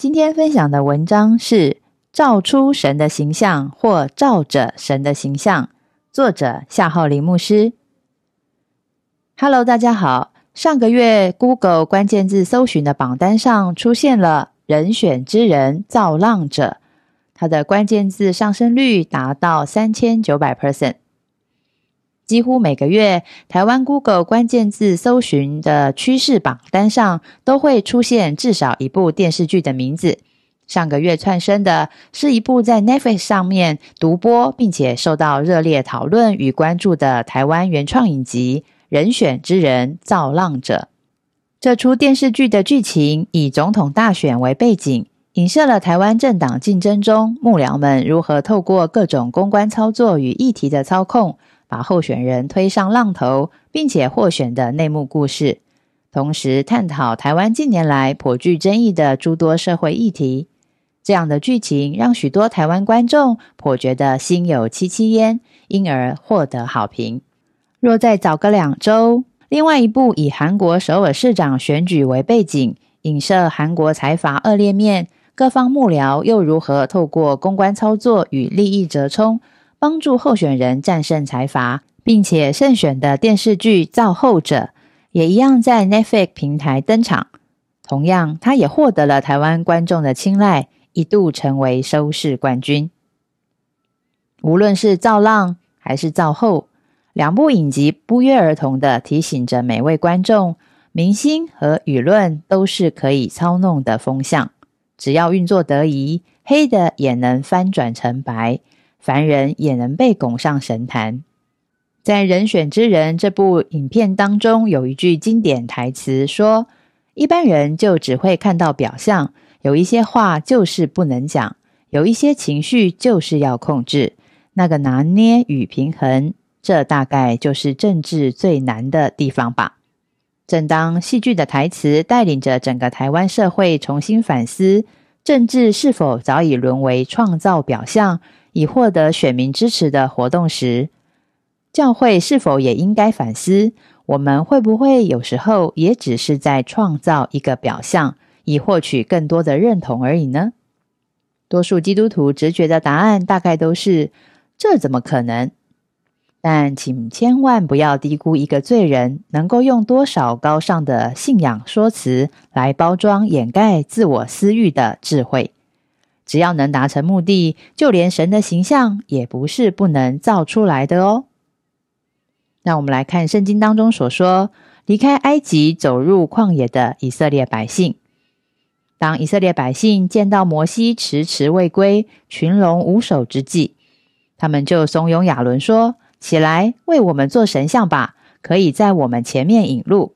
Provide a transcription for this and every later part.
今天分享的文章是《照出神的形象》或“照着神的形象”，作者夏浩林牧师。Hello，大家好。上个月 Google 关键字搜寻的榜单上出现了“人选之人造浪者”，它的关键字上升率达到三千九百 percent。几乎每个月，台湾 Google 关键字搜寻的趋势榜单上都会出现至少一部电视剧的名字。上个月窜升的是一部在 Netflix 上面独播，并且受到热烈讨论与关注的台湾原创影集《人选之人造浪者》。这出电视剧的剧情以总统大选为背景，影射了台湾政党竞争中幕僚们如何透过各种公关操作与议题的操控。把候选人推上浪头，并且获选的内幕故事，同时探讨台湾近年来颇具争议的诸多社会议题。这样的剧情让许多台湾观众颇觉得心有戚戚焉，因而获得好评。若再早个两周，另外一部以韩国首尔市长选举为背景，影射韩国财阀恶劣面，各方幕僚又如何透过公关操作与利益折冲。帮助候选人战胜财阀，并且胜选的电视剧《造后者》也一样在 Netflix 平台登场。同样，他也获得了台湾观众的青睐，一度成为收视冠军。无论是《造浪》还是《造后》，两部影集不约而同的提醒着每位观众：明星和舆论都是可以操弄的风向，只要运作得宜，黑的也能翻转成白。凡人也能被拱上神坛。在《人选之人》这部影片当中，有一句经典台词说：“一般人就只会看到表象，有一些话就是不能讲，有一些情绪就是要控制。那个拿捏与平衡，这大概就是政治最难的地方吧。”正当戏剧的台词带领着整个台湾社会重新反思，政治是否早已沦为创造表象？以获得选民支持的活动时，教会是否也应该反思：我们会不会有时候也只是在创造一个表象，以获取更多的认同而已呢？多数基督徒直觉的答案大概都是：这怎么可能？但请千万不要低估一个罪人能够用多少高尚的信仰说辞来包装掩盖自我私欲的智慧。只要能达成目的，就连神的形象也不是不能造出来的哦。让我们来看圣经当中所说，离开埃及走入旷野的以色列百姓。当以色列百姓见到摩西迟迟未归、群龙无首之际，他们就怂恿亚伦说：“起来，为我们做神像吧，可以在我们前面引路。”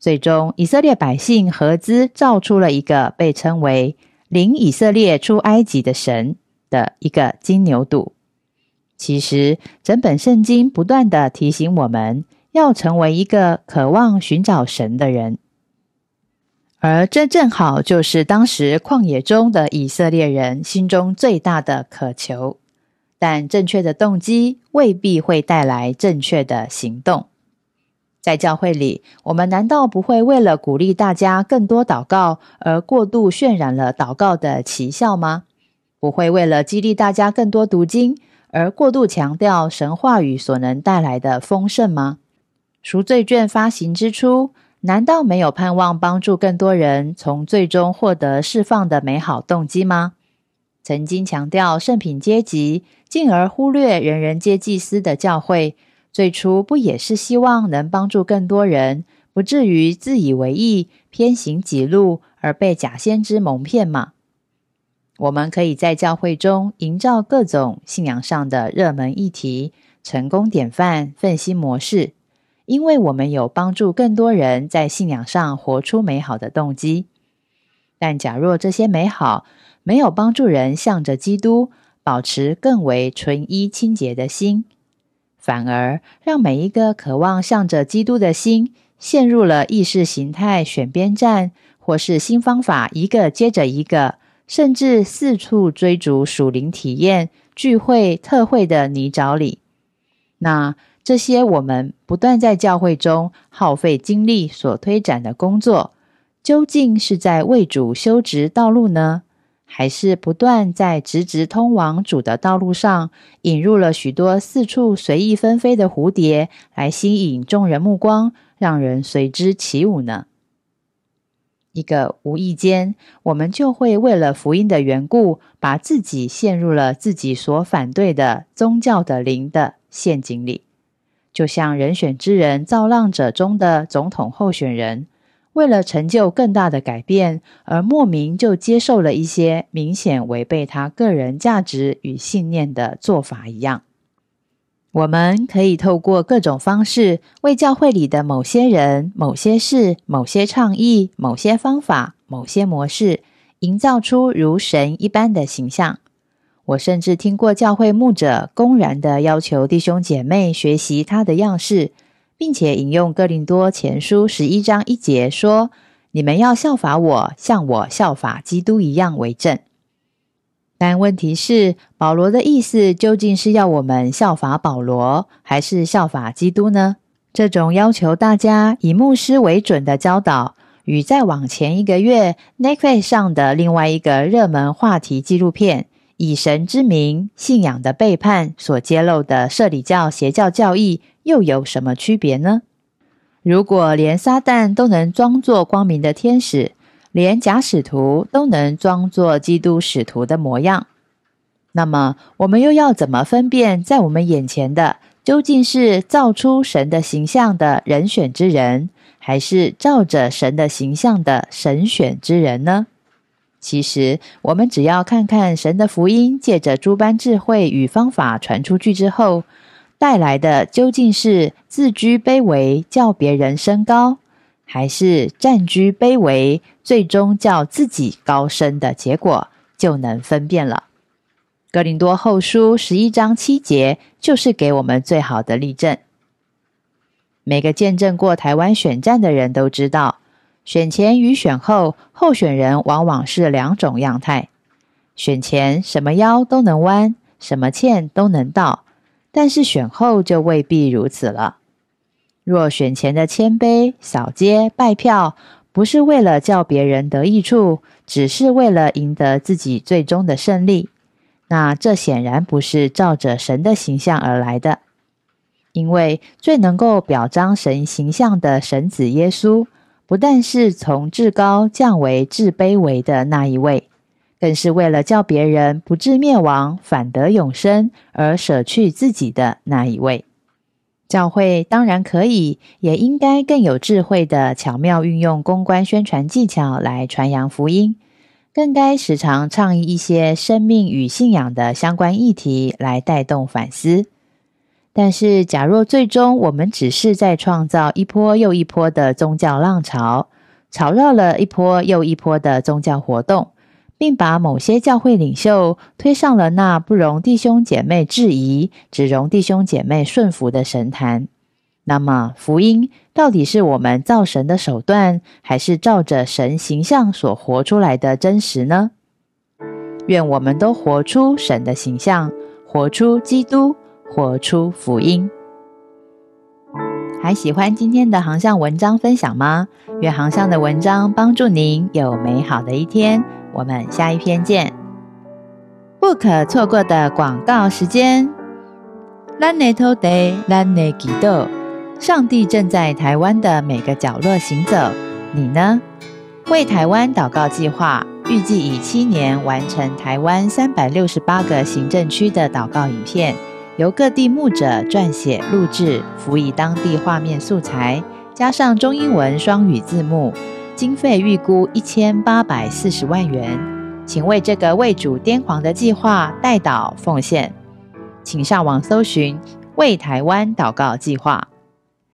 最终，以色列百姓合资造出了一个被称为。领以色列出埃及的神的一个金牛犊。其实，整本圣经不断的提醒我们要成为一个渴望寻找神的人，而这正好就是当时旷野中的以色列人心中最大的渴求。但正确的动机未必会带来正确的行动。在教会里，我们难道不会为了鼓励大家更多祷告而过度渲染了祷告的奇效吗？不会为了激励大家更多读经而过度强调神话语所能带来的丰盛吗？赎罪券发行之初，难道没有盼望帮助更多人从最终获得释放的美好动机吗？曾经强调圣品阶级，进而忽略人人皆祭司的教会。最初不也是希望能帮助更多人，不至于自以为意、偏行己路而被假先知蒙骗吗？我们可以在教会中营造各种信仰上的热门议题、成功典范、奋心模式，因为我们有帮助更多人在信仰上活出美好的动机。但假若这些美好没有帮助人向着基督保持更为纯一清洁的心，反而让每一个渴望向着基督的心陷入了意识形态选边站，或是新方法一个接着一个，甚至四处追逐属灵体验、聚会、特会的泥沼里，那这些我们不断在教会中耗费精力所推展的工作。究竟是在为主修直道路呢，还是不断在直直通往主的道路上引入了许多四处随意纷飞的蝴蝶，来吸引众人目光，让人随之起舞呢？一个无意间，我们就会为了福音的缘故，把自己陷入了自己所反对的宗教的灵的陷阱里，就像人选之人造浪者中的总统候选人。为了成就更大的改变，而莫名就接受了一些明显违背他个人价值与信念的做法一样。我们可以透过各种方式，为教会里的某些人、某些事、某些倡议、某些方法、某些模式，营造出如神一般的形象。我甚至听过教会牧者公然的要求弟兄姐妹学习他的样式。并且引用哥林多前书十一章一节说：“你们要效法我，像我效法基督一样为证。”但问题是，保罗的意思究竟是要我们效法保罗，还是效法基督呢？这种要求大家以牧师为准的教导，与再往前一个月 Netflix 上的另外一个热门话题纪录片《以神之名：信仰的背叛》所揭露的社里教邪教教义。又有什么区别呢？如果连撒旦都能装作光明的天使，连假使徒都能装作基督使徒的模样，那么我们又要怎么分辨，在我们眼前的究竟是造出神的形象的人选之人，还是照着神的形象的神选之人呢？其实，我们只要看看神的福音，借着诸般智慧与方法传出去之后。带来的究竟是自居卑微，叫别人升高，还是占居卑微，最终叫自己高升的结果，就能分辨了。格林多后书十一章七节就是给我们最好的例证。每个见证过台湾选战的人都知道，选前与选后候选人往往是两种样态。选前什么腰都能弯，什么欠都能倒。但是选后就未必如此了。若选前的谦卑、扫街、拜票，不是为了叫别人得益处，只是为了赢得自己最终的胜利，那这显然不是照着神的形象而来的。因为最能够表彰神形象的神子耶稣，不但是从至高降为至卑微的那一位。更是为了叫别人不致灭亡，反得永生而舍去自己的那一位。教会当然可以，也应该更有智慧的巧妙运用公关宣传技巧来传扬福音，更该时常倡议一些生命与信仰的相关议题来带动反思。但是，假若最终我们只是在创造一波又一波的宗教浪潮，吵绕了一波又一波的宗教活动。并把某些教会领袖推上了那不容弟兄姐妹质疑、只容弟兄姐妹顺服的神坛。那么，福音到底是我们造神的手段，还是照着神形象所活出来的真实呢？愿我们都活出神的形象，活出基督，活出福音。还喜欢今天的航向文章分享吗？愿航向的文章帮助您有美好的一天。我们下一篇见，不可错过的广告时间。Lane Day Lane Gido，上帝正在台湾的每个角落行走，你呢？为台湾祷告计划预计以七年完成台湾三百六十八个行政区的祷告影片，由各地牧者撰写录制，辅以当地画面素材，加上中英文双语字幕。经费预估一千八百四十万元，请为这个为主癫狂的计划代祷奉献。请上网搜寻“为台湾祷告计划”。